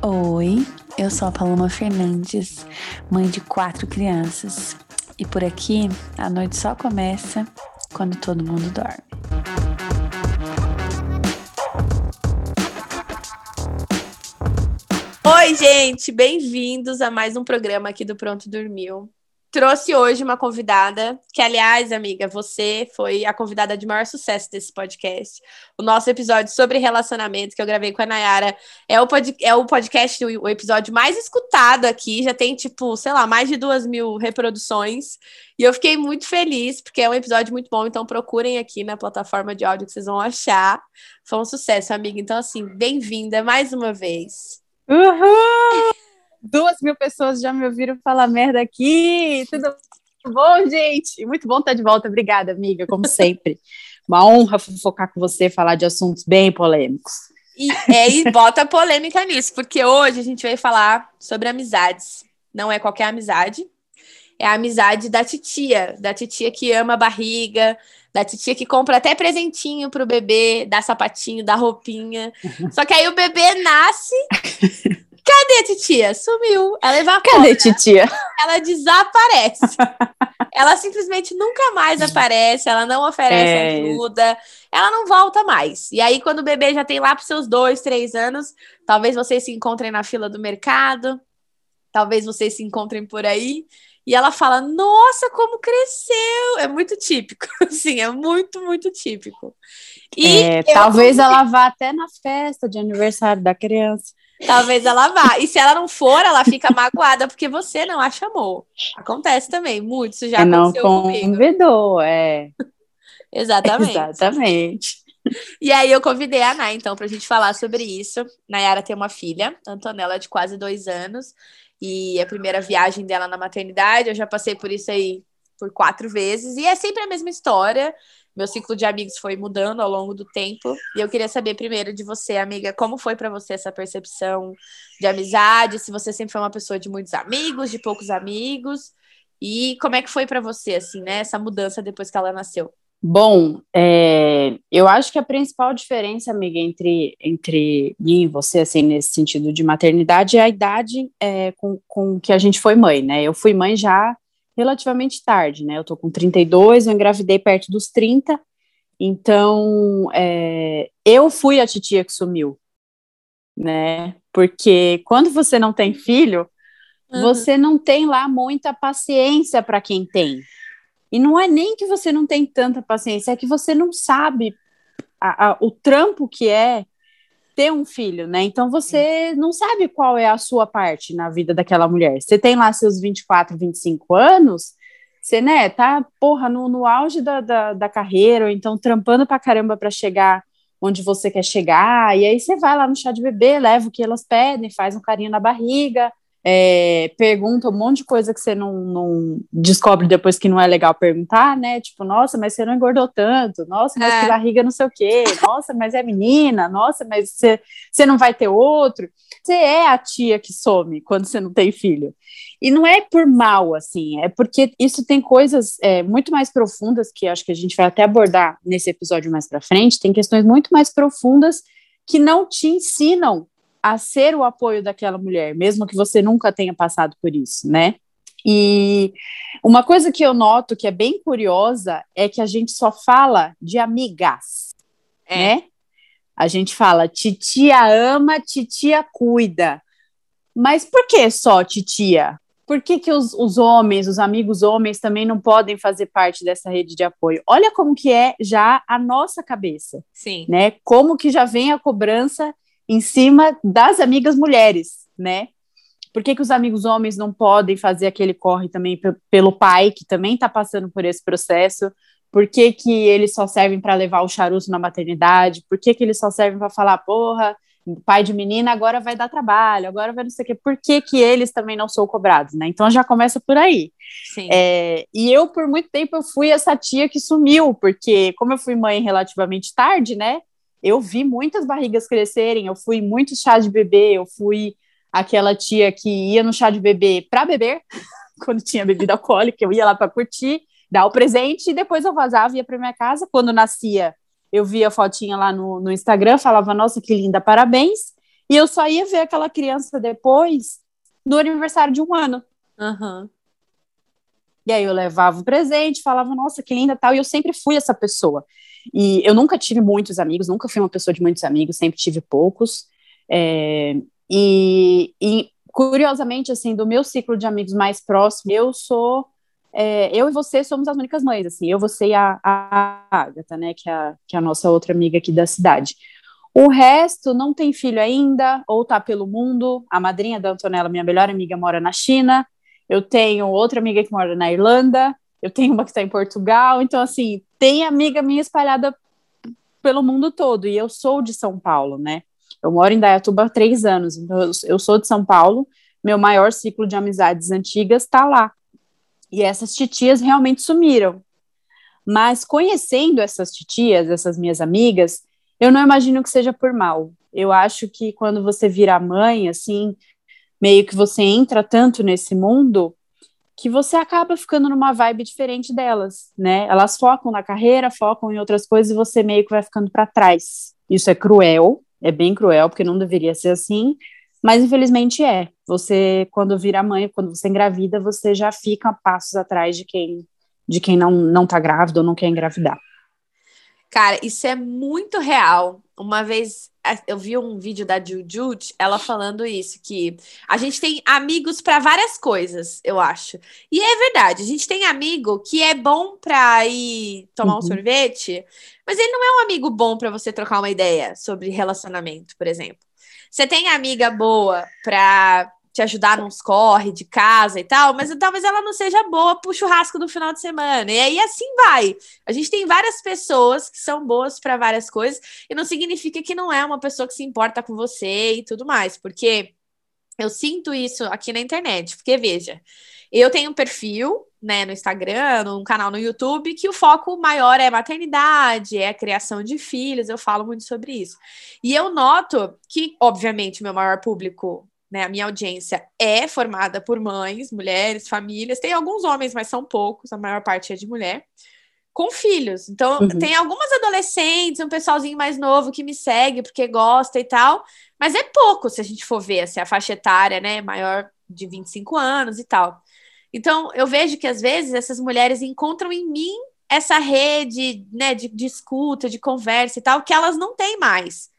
Oi, eu sou a Paloma Fernandes, mãe de quatro crianças. E por aqui, a noite só começa quando todo mundo dorme. Oi, gente, bem-vindos a mais um programa aqui do Pronto Dormiu trouxe hoje uma convidada, que, aliás, amiga, você foi a convidada de maior sucesso desse podcast. O nosso episódio sobre relacionamento, que eu gravei com a Nayara, é o, pod, é o podcast, o, episódio mais escutado aqui. Já tem, tipo, sei lá, mais de duas mil reproduções. E eu fiquei muito feliz, porque é um episódio muito bom. Então, procurem aqui na plataforma de áudio que vocês vão achar. Foi um sucesso, amiga. Então, assim, bem-vinda mais uma vez. Uhul! Duas mil pessoas já me ouviram falar merda aqui. Tudo bom, gente? Muito bom estar de volta. Obrigada, amiga, como sempre. Uma honra focar com você, falar de assuntos bem polêmicos. E, é, e bota polêmica nisso, porque hoje a gente vai falar sobre amizades. Não é qualquer amizade, é a amizade da titia, da titia que ama a barriga, da titia que compra até presentinho pro bebê, dá sapatinho, dá roupinha. Só que aí o bebê nasce Cadê a titia? Sumiu. Ela evapora. Cadê a titia? Ela desaparece. ela simplesmente nunca mais aparece, ela não oferece é. ajuda, ela não volta mais. E aí, quando o bebê já tem lá para seus dois, três anos, talvez vocês se encontrem na fila do mercado, talvez vocês se encontrem por aí. E ela fala: Nossa, como cresceu! É muito típico, assim, é muito, muito típico. E é, talvez ela vá até na festa de aniversário da criança. Talvez ela vá. E se ela não for, ela fica magoada porque você não a chamou. Acontece também, muito. Isso já é, aconteceu não convidou, é. Exatamente. Exatamente. E aí eu convidei a Nay, então, para a gente falar sobre isso. Nayara tem uma filha, Antonella, de quase dois anos. E a primeira viagem dela na maternidade, eu já passei por isso aí por quatro vezes. E é sempre a mesma história meu ciclo de amigos foi mudando ao longo do tempo. E eu queria saber primeiro de você, amiga, como foi para você essa percepção de amizade? Se você sempre foi uma pessoa de muitos amigos, de poucos amigos, e como é que foi para você, assim, né, essa mudança depois que ela nasceu? Bom, é, eu acho que a principal diferença, amiga, entre, entre mim e você, assim, nesse sentido de maternidade, é a idade é, com, com que a gente foi mãe, né? Eu fui mãe já relativamente tarde, né? Eu tô com 32, eu engravidei perto dos 30, então é, eu fui a titia que sumiu, né? Porque quando você não tem filho, uhum. você não tem lá muita paciência para quem tem. E não é nem que você não tem tanta paciência, é que você não sabe a, a, o trampo que é ter um filho, né? Então você não sabe qual é a sua parte na vida daquela mulher. Você tem lá seus 24, 25 anos, você, né, tá, porra, no, no auge da, da, da carreira, ou então trampando pra caramba para chegar onde você quer chegar, e aí você vai lá no chá de bebê, leva o que elas pedem, faz um carinho na barriga, é, pergunta um monte de coisa que você não, não, descobre depois que não é legal perguntar, né? Tipo, nossa, mas você não engordou tanto, nossa, mas é. que barriga não sei o quê, nossa, mas é menina, nossa, mas você, você não vai ter outro. Você é a tia que some quando você não tem filho. E não é por mal, assim, é porque isso tem coisas é, muito mais profundas que acho que a gente vai até abordar nesse episódio mais para frente, tem questões muito mais profundas que não te ensinam a ser o apoio daquela mulher, mesmo que você nunca tenha passado por isso, né? E uma coisa que eu noto que é bem curiosa é que a gente só fala de amigas, é. né? A gente fala titia ama, titia cuida. Mas por que só titia? Por que, que os, os homens, os amigos homens, também não podem fazer parte dessa rede de apoio? Olha como que é já a nossa cabeça. Sim. Né? Como que já vem a cobrança em cima das amigas mulheres, né? Por que, que os amigos homens não podem fazer aquele corre também pelo pai, que também está passando por esse processo? Por que, que eles só servem para levar o charuto na maternidade? Por que, que eles só servem para falar, porra, pai de menina agora vai dar trabalho, agora vai não sei o quê. Por que, que eles também não são cobrados, né? Então já começa por aí. É, e eu, por muito tempo, eu fui essa tia que sumiu, porque como eu fui mãe relativamente tarde, né? Eu vi muitas barrigas crescerem, eu fui muito chá de bebê, eu fui aquela tia que ia no chá de bebê para beber, quando tinha bebida alcoólica, eu ia lá para curtir, dar o presente e depois eu vazava ia para minha casa. Quando nascia, eu via a fotinha lá no, no Instagram, falava, nossa, que linda, parabéns. E eu só ia ver aquela criança depois do aniversário de um ano. Uhum. E aí eu levava o presente, falava, nossa, que linda tal, e eu sempre fui essa pessoa. E eu nunca tive muitos amigos, nunca fui uma pessoa de muitos amigos, sempre tive poucos. É, e, e, curiosamente, assim, do meu ciclo de amigos mais próximo, eu sou é, eu e você somos as únicas mães, assim, eu, você e a, a Agatha, né, que é a, que é a nossa outra amiga aqui da cidade. O resto não tem filho ainda, ou tá pelo mundo. A madrinha da Antonella, minha melhor amiga, mora na China. Eu tenho outra amiga que mora na Irlanda. Eu tenho uma que está em Portugal. Então, assim, tem amiga minha espalhada pelo mundo todo. E eu sou de São Paulo, né? Eu moro em Dayatuba há três anos. Então, eu sou de São Paulo. Meu maior ciclo de amizades antigas está lá. E essas titias realmente sumiram. Mas conhecendo essas titias, essas minhas amigas, eu não imagino que seja por mal. Eu acho que quando você vira mãe, assim, meio que você entra tanto nesse mundo que você acaba ficando numa vibe diferente delas, né? Elas focam na carreira, focam em outras coisas e você meio que vai ficando para trás. Isso é cruel, é bem cruel, porque não deveria ser assim, mas infelizmente é. Você, quando vira mãe, quando você engravida, você já fica passos atrás de quem de quem não, não tá grávida ou não quer engravidar. Cara, isso é muito real. Uma vez eu vi um vídeo da Jujut, ela falando isso, que a gente tem amigos para várias coisas, eu acho. E é verdade, a gente tem amigo que é bom para ir tomar uhum. um sorvete, mas ele não é um amigo bom para você trocar uma ideia sobre relacionamento, por exemplo. Você tem amiga boa para te ajudar nos corre de casa e tal, mas talvez ela não seja boa pro churrasco do final de semana. E aí assim vai. A gente tem várias pessoas que são boas para várias coisas, e não significa que não é uma pessoa que se importa com você e tudo mais, porque eu sinto isso aqui na internet, porque veja, eu tenho um perfil, né, no Instagram, um canal no YouTube, que o foco maior é maternidade, é a criação de filhos, eu falo muito sobre isso. E eu noto que, obviamente, meu maior público né, a minha audiência é formada por mães, mulheres, famílias. Tem alguns homens, mas são poucos, a maior parte é de mulher, com filhos. Então, uhum. tem algumas adolescentes, um pessoalzinho mais novo que me segue porque gosta e tal, mas é pouco se a gente for ver assim, a faixa etária, né, maior de 25 anos e tal. Então, eu vejo que às vezes essas mulheres encontram em mim essa rede, né, de, de escuta, de conversa e tal, que elas não têm mais.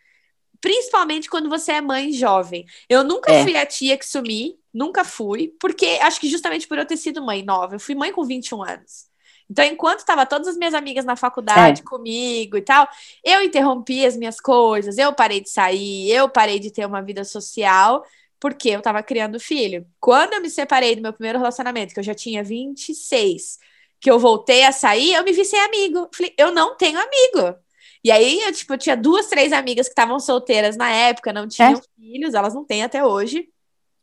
Principalmente quando você é mãe jovem. Eu nunca é. fui a tia que sumi, nunca fui, porque acho que justamente por eu ter sido mãe nova, eu fui mãe com 21 anos. Então, enquanto estava todas as minhas amigas na faculdade é. comigo e tal, eu interrompi as minhas coisas, eu parei de sair, eu parei de ter uma vida social, porque eu estava criando filho. Quando eu me separei do meu primeiro relacionamento, que eu já tinha 26, que eu voltei a sair, eu me vi sem amigo. Falei, eu não tenho amigo. E aí, eu, tipo, eu tinha duas, três amigas que estavam solteiras na época, não tinham é. filhos, elas não têm até hoje,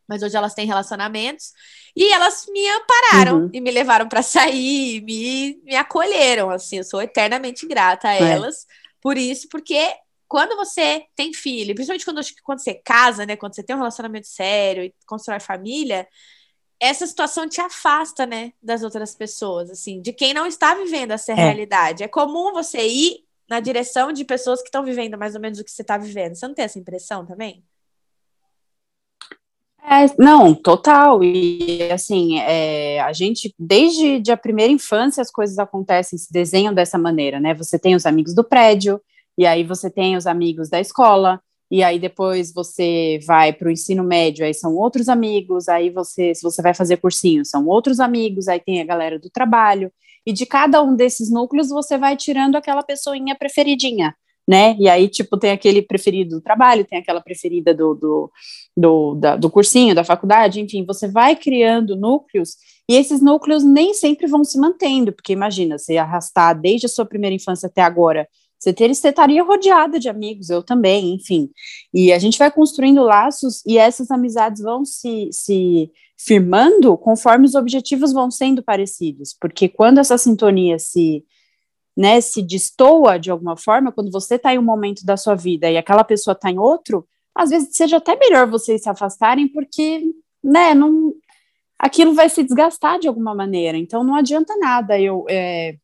mas hoje elas têm relacionamentos. E elas me ampararam uhum. e me levaram para sair, me, me acolheram, assim, eu sou eternamente grata a é. elas por isso, porque quando você tem filho, principalmente quando, quando você casa, né, quando você tem um relacionamento sério e constrói família, essa situação te afasta, né, das outras pessoas, assim, de quem não está vivendo essa é. realidade. É comum você ir na direção de pessoas que estão vivendo mais ou menos o que você está vivendo. Você não tem essa impressão também? É, não, total. E assim, é, a gente, desde a primeira infância, as coisas acontecem, se desenham dessa maneira, né? Você tem os amigos do prédio, e aí você tem os amigos da escola, e aí depois você vai para o ensino médio, aí são outros amigos, aí você, se você vai fazer cursinho, são outros amigos, aí tem a galera do trabalho, e de cada um desses núcleos você vai tirando aquela pessoinha preferidinha, né? E aí, tipo, tem aquele preferido do trabalho, tem aquela preferida do, do, do, da, do cursinho, da faculdade, enfim, você vai criando núcleos, e esses núcleos nem sempre vão se mantendo, porque imagina, você arrastar desde a sua primeira infância até agora, você, ter, você estaria rodeada de amigos, eu também, enfim. E a gente vai construindo laços e essas amizades vão se, se firmando conforme os objetivos vão sendo parecidos, porque quando essa sintonia se, né, se destoa de alguma forma, quando você está em um momento da sua vida e aquela pessoa está em outro, às vezes seja até melhor vocês se afastarem, porque, né, não, aquilo vai se desgastar de alguma maneira, então não adianta nada eu é,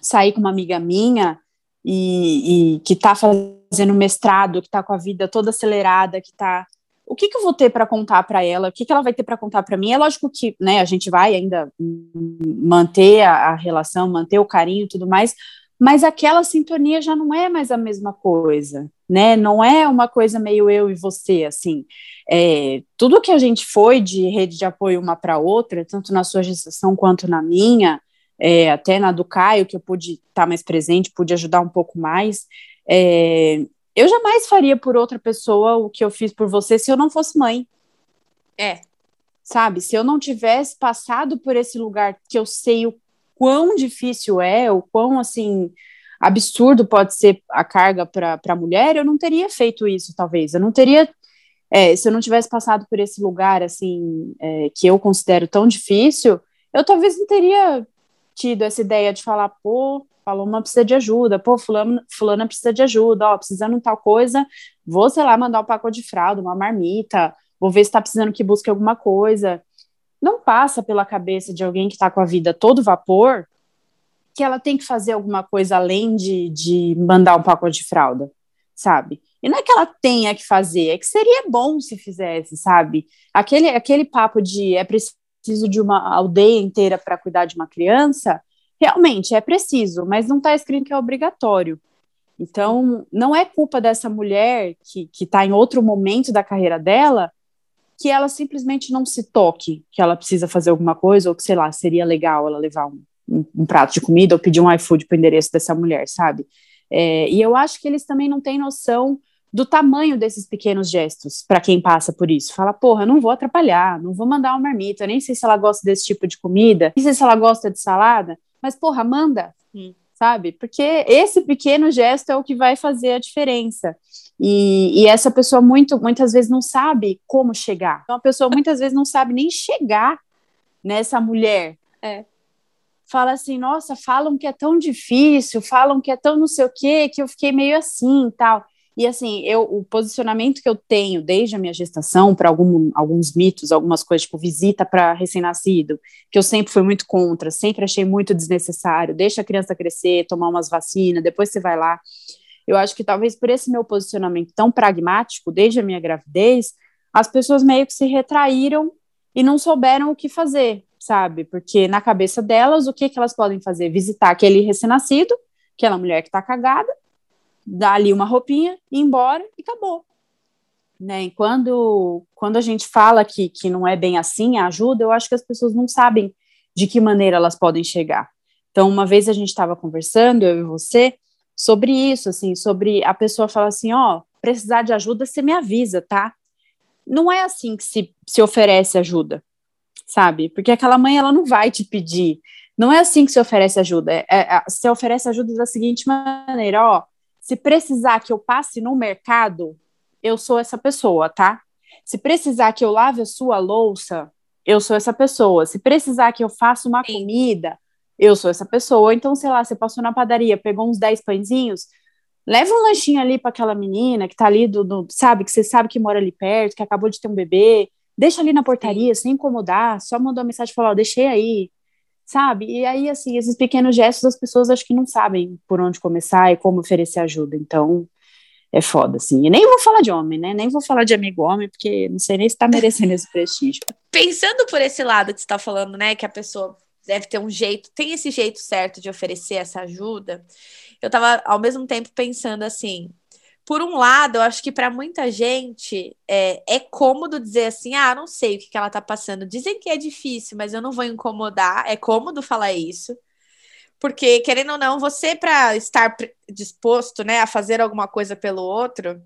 sair com uma amiga minha e, e que está fazendo mestrado, que está com a vida toda acelerada, que está o que, que eu vou ter para contar para ela, o que, que ela vai ter para contar para mim. É lógico que né, a gente vai ainda manter a, a, relação, manter o carinho e tudo mais, mas aquela sintonia já não é mais a mesma coisa, né? Não é uma coisa meio eu e você, assim. É, tudo que a gente foi de rede de apoio uma para outra, tanto na sua gestação quanto na minha, é, até na do Caio, que eu pude estar tá mais presente, pude ajudar um pouco mais. É, eu jamais faria por outra pessoa o que eu fiz por você se eu não fosse mãe. É. Sabe? Se eu não tivesse passado por esse lugar que eu sei o quão difícil é, o quão assim absurdo pode ser a carga para a mulher, eu não teria feito isso, talvez. Eu não teria. É, se eu não tivesse passado por esse lugar assim é, que eu considero tão difícil, eu talvez não teria tido essa ideia de falar, pô, falou uma precisa de ajuda, pô, fulano, fulana precisa de ajuda, ó, precisando de tal coisa, vou, sei lá, mandar um pacote de fralda, uma marmita, vou ver se tá precisando que busque alguma coisa. Não passa pela cabeça de alguém que tá com a vida todo vapor que ela tem que fazer alguma coisa além de, de mandar um pacote de fralda, sabe? E não é que ela tenha que fazer, é que seria bom se fizesse, sabe? Aquele, aquele papo de é preciso de uma aldeia inteira para cuidar de uma criança, realmente é preciso, mas não está escrito que é obrigatório. Então, não é culpa dessa mulher que está em outro momento da carreira dela que ela simplesmente não se toque que ela precisa fazer alguma coisa, ou que, sei lá, seria legal ela levar um, um, um prato de comida ou pedir um iFood para o endereço dessa mulher, sabe? É, e eu acho que eles também não têm noção do tamanho desses pequenos gestos para quem passa por isso. Fala, porra, não vou atrapalhar, não vou mandar uma marmita, nem sei se ela gosta desse tipo de comida, nem sei se ela gosta de salada, mas, porra, manda, sabe? Porque esse pequeno gesto é o que vai fazer a diferença. E, e, essa pessoa muito, muitas vezes não sabe como chegar. Então, a pessoa muitas vezes não sabe nem chegar nessa mulher. É. Fala assim, nossa, falam que é tão difícil, falam que é tão não sei o quê, que eu fiquei meio assim e tal. E assim, eu, o posicionamento que eu tenho desde a minha gestação para alguns mitos, algumas coisas, tipo visita para recém-nascido, que eu sempre fui muito contra, sempre achei muito desnecessário, deixa a criança crescer, tomar umas vacinas, depois você vai lá. Eu acho que talvez por esse meu posicionamento tão pragmático, desde a minha gravidez, as pessoas meio que se retraíram e não souberam o que fazer, sabe? Porque na cabeça delas, o que, que elas podem fazer? Visitar aquele recém-nascido, aquela mulher que está cagada, dar ali uma roupinha, ir embora e acabou. Né? E quando, quando a gente fala que, que não é bem assim a ajuda, eu acho que as pessoas não sabem de que maneira elas podem chegar. Então, uma vez a gente estava conversando, eu e você, sobre isso, assim, sobre a pessoa falar assim, ó, oh, precisar de ajuda, você me avisa, tá? Não é assim que se, se oferece ajuda, sabe? Porque aquela mãe, ela não vai te pedir, não é assim que se oferece ajuda, é, é, se oferece ajuda da seguinte maneira, ó, se precisar que eu passe no mercado, eu sou essa pessoa, tá? Se precisar que eu lave a sua louça, eu sou essa pessoa. Se precisar que eu faça uma Sim. comida, eu sou essa pessoa. Então, sei lá, você passou na padaria, pegou uns 10 pãezinhos, leva um lanchinho ali para aquela menina que tá ali, do, do, sabe, que você sabe que mora ali perto, que acabou de ter um bebê, deixa ali na portaria, Sim. sem incomodar, só mandou uma mensagem e falou, deixei aí, sabe? E aí, assim, esses pequenos gestos as pessoas acho que não sabem por onde começar e como oferecer ajuda. Então, é foda, assim. E nem vou falar de homem, né? Nem vou falar de amigo homem, porque não sei nem se tá merecendo esse prestígio. Pensando por esse lado que você tá falando, né? Que a pessoa deve ter um jeito, tem esse jeito certo de oferecer essa ajuda. Eu tava ao mesmo tempo pensando assim, por um lado, eu acho que para muita gente é, é cômodo dizer assim: ah, não sei o que, que ela tá passando. Dizem que é difícil, mas eu não vou incomodar. É cômodo falar isso. Porque, querendo ou não, você, para estar disposto né, a fazer alguma coisa pelo outro,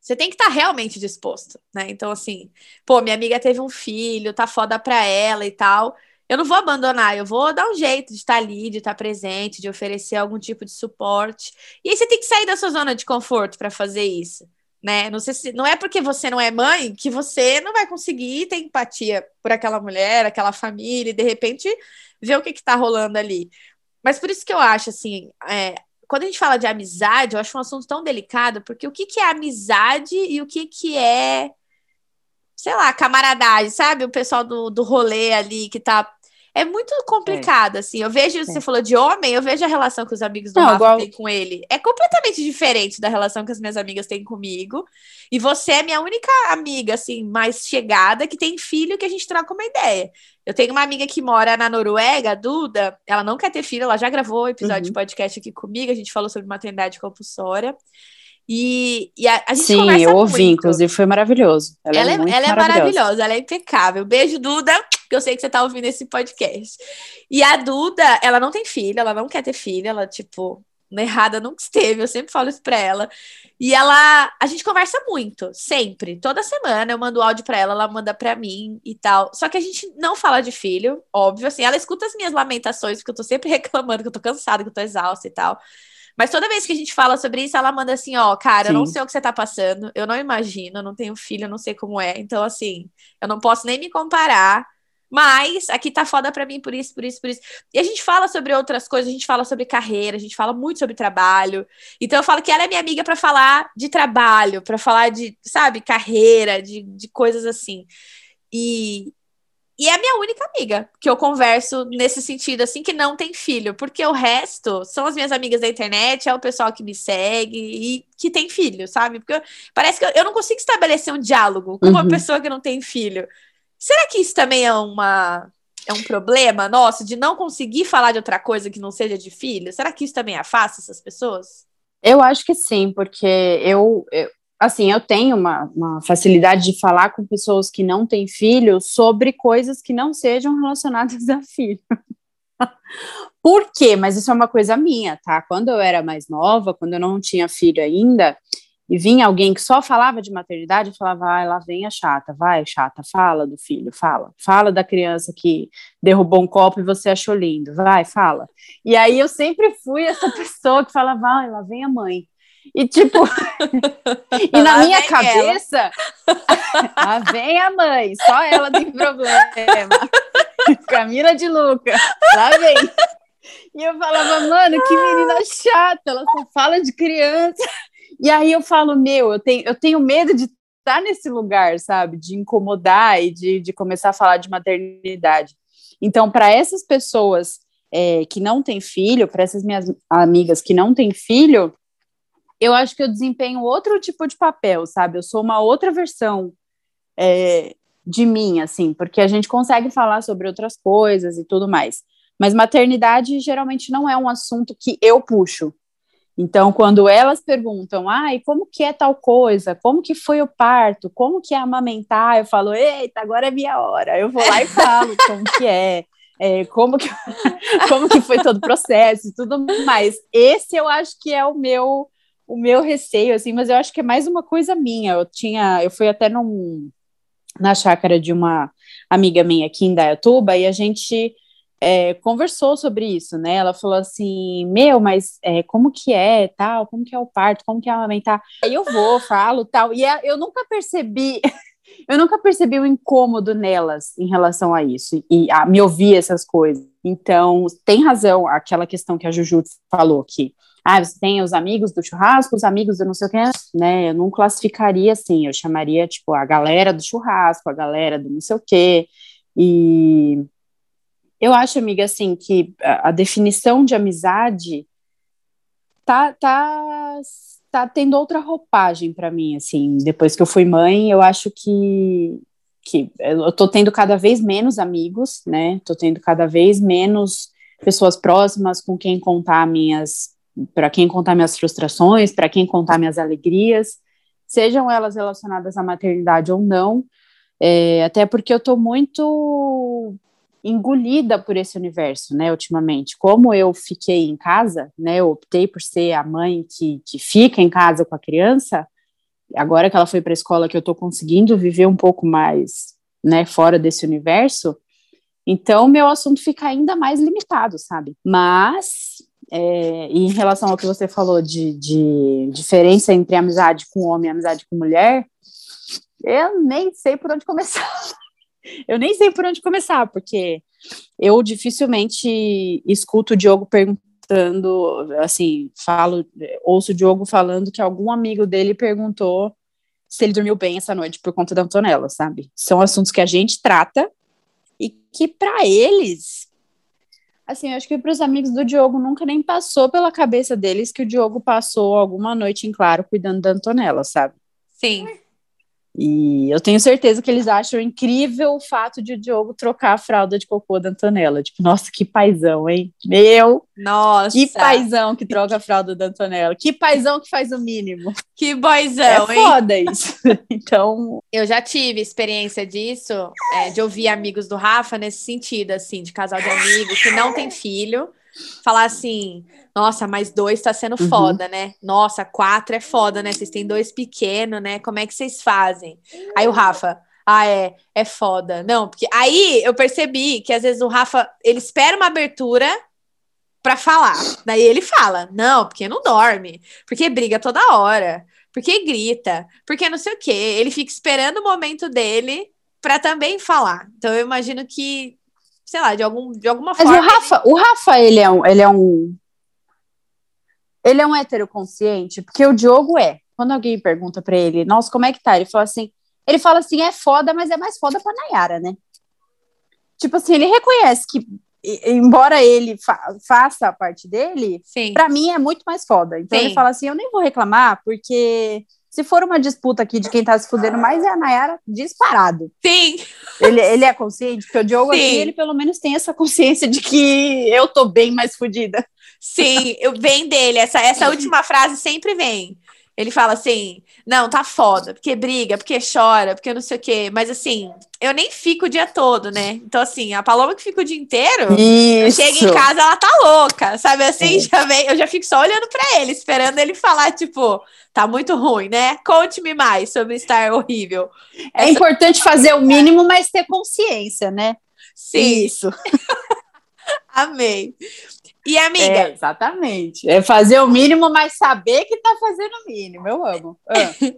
você tem que estar tá realmente disposto, né? Então, assim, pô, minha amiga teve um filho, tá foda pra ela e tal eu não vou abandonar, eu vou dar um jeito de estar ali, de estar presente, de oferecer algum tipo de suporte. E aí você tem que sair da sua zona de conforto para fazer isso, né? Não sei se não é porque você não é mãe que você não vai conseguir ter empatia por aquela mulher, aquela família, e de repente ver o que está rolando ali. Mas por isso que eu acho assim, é, quando a gente fala de amizade, eu acho um assunto tão delicado, porque o que, que é amizade e o que, que é sei lá, camaradagem, sabe? O pessoal do, do rolê ali que tá é muito complicado, é. assim. Eu vejo, é. você falou de homem, eu vejo a relação que os amigos do Não, Rafa igual... têm com ele. É completamente diferente da relação que as minhas amigas têm comigo. E você é minha única amiga, assim, mais chegada, que tem filho que a gente troca uma ideia. Eu tenho uma amiga que mora na Noruega, a Duda, ela não quer ter filho, ela já gravou um episódio uhum. de podcast aqui comigo, a gente falou sobre maternidade compulsória. E, e a, a, gente Sim, eu ouvi, muito. inclusive foi maravilhoso. Ela, ela, é, é ela é, maravilhosa, ela é impecável. Beijo, Duda, que eu sei que você tá ouvindo esse podcast. E a Duda, ela não tem filho, ela não quer ter filho, ela, tipo, errada nunca esteve, eu sempre falo isso pra ela. E ela, a gente conversa muito, sempre, toda semana eu mando áudio pra ela, ela manda pra mim e tal. Só que a gente não fala de filho, óbvio, assim, ela escuta as minhas lamentações, porque eu tô sempre reclamando que eu tô cansada, que eu tô exausta e tal. Mas toda vez que a gente fala sobre isso, ela manda assim, ó, cara, Sim. eu não sei o que você tá passando, eu não imagino, eu não tenho filho, eu não sei como é. Então, assim, eu não posso nem me comparar. Mas aqui tá foda pra mim por isso, por isso, por isso. E a gente fala sobre outras coisas, a gente fala sobre carreira, a gente fala muito sobre trabalho. Então eu falo que ela é minha amiga para falar de trabalho, para falar de, sabe, carreira, de, de coisas assim. E, e é a minha única amiga que eu converso nesse sentido, assim, que não tem filho, porque o resto são as minhas amigas da internet, é o pessoal que me segue e que tem filho, sabe? Porque parece que eu, eu, não consigo estabelecer um diálogo com uma uhum. pessoa que não tem filho. Será que isso também é uma é um problema nosso de não conseguir falar de outra coisa que não seja de filho? Será que isso também afasta essas pessoas? Eu acho que sim, porque eu, eu assim, eu tenho uma, uma, facilidade de falar com pessoas que não têm filho sobre coisas que não sejam relacionadas a filho. Por quê? Mas isso é uma coisa minha, tá? Quando eu era mais nova, quando eu não tinha filho ainda, e vinha alguém que só falava de maternidade, eu falava, vai, lá vem a chata, vai, chata, fala do filho, fala, fala da criança que derrubou um copo e você achou lindo, vai, fala. E aí eu sempre fui essa pessoa que falava, vai, lá vem a mãe. E tipo, e na minha cabeça, lá vem a mãe, só ela tem problema. Camila de Luca, lá vem. E eu falava, mano, que menina chata, ela só fala de criança. E aí eu falo, meu, eu tenho, eu tenho medo de estar nesse lugar, sabe? De incomodar e de, de começar a falar de maternidade. Então, para essas pessoas é, que não têm filho, para essas minhas amigas que não têm filho, eu acho que eu desempenho outro tipo de papel, sabe? Eu sou uma outra versão é, de mim, assim, porque a gente consegue falar sobre outras coisas e tudo mais. Mas maternidade geralmente não é um assunto que eu puxo. Então, quando elas perguntam, ai, como que é tal coisa? Como que foi o parto? Como que é amamentar? Eu falo, eita, agora é minha hora. Eu vou lá e falo como que é. É, como, que, como que foi todo o processo e tudo mais. Esse eu acho que é o meu o meu receio, assim, mas eu acho que é mais uma coisa minha. Eu tinha, eu fui até num, na chácara de uma amiga minha aqui em Dayatuba e a gente é, conversou sobre isso, né? Ela falou assim, meu, mas é, como que é, tal, como que é o parto, como que é amamentar? Aí eu vou, falo, tal, e é, eu nunca percebi, eu nunca percebi o incômodo nelas em relação a isso, e a me ouvir essas coisas. Então, tem razão aquela questão que a Juju falou, que ah, você tem os amigos do churrasco, os amigos do não sei o que, né? Eu não classificaria assim, eu chamaria, tipo, a galera do churrasco, a galera do não sei o que. E eu acho, amiga, assim, que a, definição de amizade tá, tá, tá tendo outra roupagem para mim, assim, depois que eu fui mãe, eu acho que, que eu tô tendo cada vez menos amigos, né? Tô tendo cada vez menos pessoas próximas com quem contar minhas para quem contar minhas frustrações, para quem contar minhas alegrias, sejam elas relacionadas à maternidade ou não, é, até porque eu estou muito engolida por esse universo, né, ultimamente. Como eu fiquei em casa, né, eu optei por ser a mãe que, que fica em casa com a criança, agora que ela foi para a escola, que eu estou conseguindo viver um pouco mais, né, fora desse universo, então meu assunto fica ainda mais limitado, sabe? Mas é, em relação ao que você falou de, de diferença entre amizade com homem e amizade com mulher, eu nem sei por onde começar. eu nem sei por onde começar, porque eu dificilmente escuto o Diogo perguntando, assim, falo, ouço o Diogo falando que algum amigo dele perguntou se ele dormiu bem essa noite por conta da Antonella, sabe? São assuntos que a gente trata e que para eles Assim, acho que para os amigos do Diogo nunca nem passou pela cabeça deles que o Diogo passou alguma noite em claro cuidando da Antonella, sabe? Sim. E eu tenho certeza que eles acham incrível o fato de o Diogo trocar a fralda de cocô da Antonella. Tipo, nossa, que paizão, hein? Meu! Nossa! Que paizão que troca a fralda da Antonella. Que paizão que faz o mínimo. Que boizão, é hein? foda isso. então... Eu já tive experiência disso, é, de ouvir amigos do Rafa nesse sentido, assim, de casal de amigos que não tem filho falar assim: nossa, mais dois tá sendo uhum. foda, né? Nossa, quatro é foda, né? Vocês têm dois pequenos, né? Como é que vocês fazem? Aí o Rafa. Ah, é, é foda. Não, porque aí eu percebi que às vezes o Rafa, ele espera uma abertura para falar. Daí ele fala: "Não, porque não dorme, porque briga toda hora, porque grita, porque não sei o quê". Ele fica esperando o momento dele para também falar. Então eu imagino que sei lá, de, algum, de alguma Mas forma. Mas o Rafa, ele... o Rafa, ele é um. Ele é um ele é um hétero consciente, porque o Diogo é. Quando alguém pergunta para ele, nossa, como é que tá? Ele fala assim, ele fala assim, é foda, mas é mais foda pra Nayara, né? Tipo assim, ele reconhece que, embora ele fa faça a parte dele, para mim é muito mais foda. Então Sim. ele fala assim, eu nem vou reclamar, porque se for uma disputa aqui de quem tá se fudendo mais, é a Nayara disparado. Sim. Ele, ele é consciente, porque o Diogo Sim. aqui, ele pelo menos tem essa consciência de que eu tô bem mais fudida. Sim, eu, vem dele. Essa, essa última frase sempre vem. Ele fala assim: não, tá foda, porque briga, porque chora, porque não sei o quê. Mas assim, eu nem fico o dia todo, né? Então, assim, a Paloma que fica o dia inteiro, chega em casa, ela tá louca, sabe? Assim, é. já vem, eu já fico só olhando pra ele, esperando ele falar, tipo, tá muito ruim, né? Conte-me mais sobre estar horrível. É Essa... importante fazer o mínimo, mas ter consciência, né? Sim. Isso. Amei. E amiga? É, exatamente. É fazer o mínimo, mas saber que tá fazendo o mínimo. Eu amo. Ah.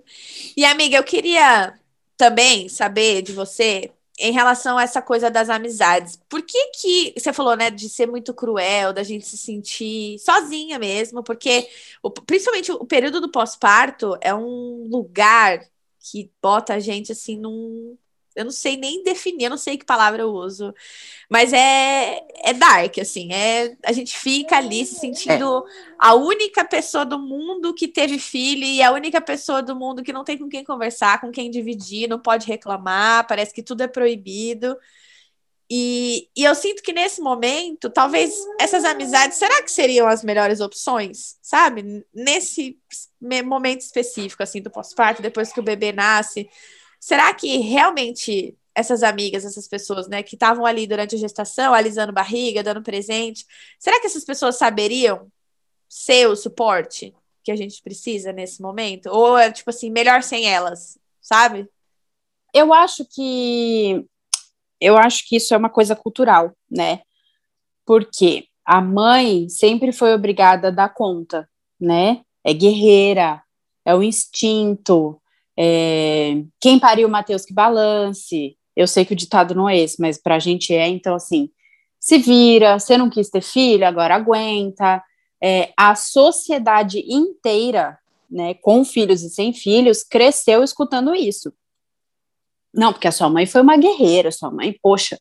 e amiga, eu queria também saber de você em relação a essa coisa das amizades. Por que que você falou, né, de ser muito cruel, da gente se sentir sozinha mesmo? Porque o, principalmente o período do pós-parto é um lugar que bota a gente assim num eu não sei nem definir, eu não sei que palavra eu uso, mas é, é dark, assim, é, a gente fica ali se sentindo é. a única pessoa do mundo que teve filho e a única pessoa do mundo que não tem com quem conversar, com quem dividir, não pode reclamar, parece que tudo é proibido. E, e eu sinto que nesse momento, talvez essas amizades, será que seriam as melhores opções, sabe? Nesse momento específico, assim, do pós-parto, depois que o bebê nasce, Será que realmente essas amigas, essas pessoas, né, que estavam ali durante a gestação, alisando barriga, dando presente, será que essas pessoas saberiam ser o suporte que a gente precisa nesse momento? Ou é tipo assim, melhor sem elas, sabe? Eu acho que eu acho que isso é uma coisa cultural, né? Porque a mãe sempre foi obrigada a dar conta, né? É guerreira, é o instinto, é, quem pariu Mateus que balance. Eu sei que o ditado não é esse, mas para a gente é, então assim, se vira, você não quis ter filho, agora aguenta. É, a sociedade inteira, né, com filhos e sem filhos, cresceu escutando isso. Não, porque a sua mãe foi uma guerreira, sua mãe, poxa,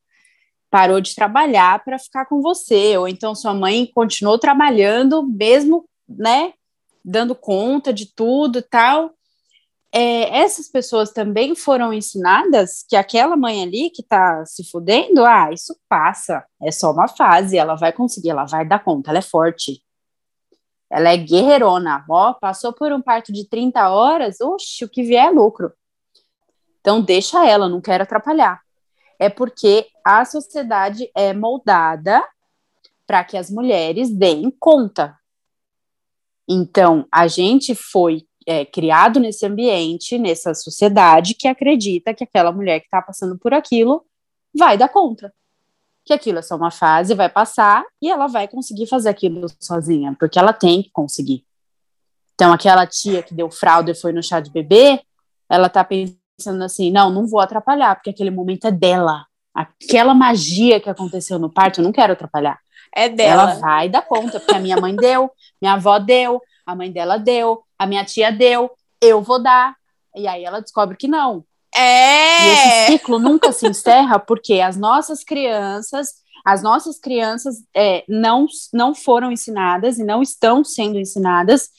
parou de trabalhar para ficar com você, ou então sua mãe continuou trabalhando mesmo, né, dando conta de tudo e tal, é, essas pessoas também foram ensinadas que aquela mãe ali que tá se fudendo, ah, isso passa, é só uma fase, ela vai conseguir, ela vai dar conta, ela é forte. Ela é guerreirona, ó, passou por um parto de 30 horas, oxe, o que vier é lucro. Então deixa ela, não quero atrapalhar. É porque a sociedade é moldada para que as mulheres deem conta. Então, a gente foi é, criado nesse ambiente, nessa sociedade, que acredita que aquela mulher que está passando por aquilo vai dar conta. Que aquilo é só uma fase, vai passar e ela vai conseguir fazer aquilo sozinha, porque ela tem que conseguir. Então, aquela tia que deu fralda e foi no chá de bebê, ela tá pensando assim: não, não vou atrapalhar, porque aquele momento é dela. Aquela magia que aconteceu no parto, eu não quero atrapalhar. É dela. Ela vai dar conta, porque a minha mãe deu, minha avó deu, a mãe dela deu, a minha tia deu, eu vou dar. E aí ela descobre que não. É! E esse ciclo nunca se encerra porque as nossas crianças As nossas crianças é, não, não foram ensinadas e não estão sendo ensinadas,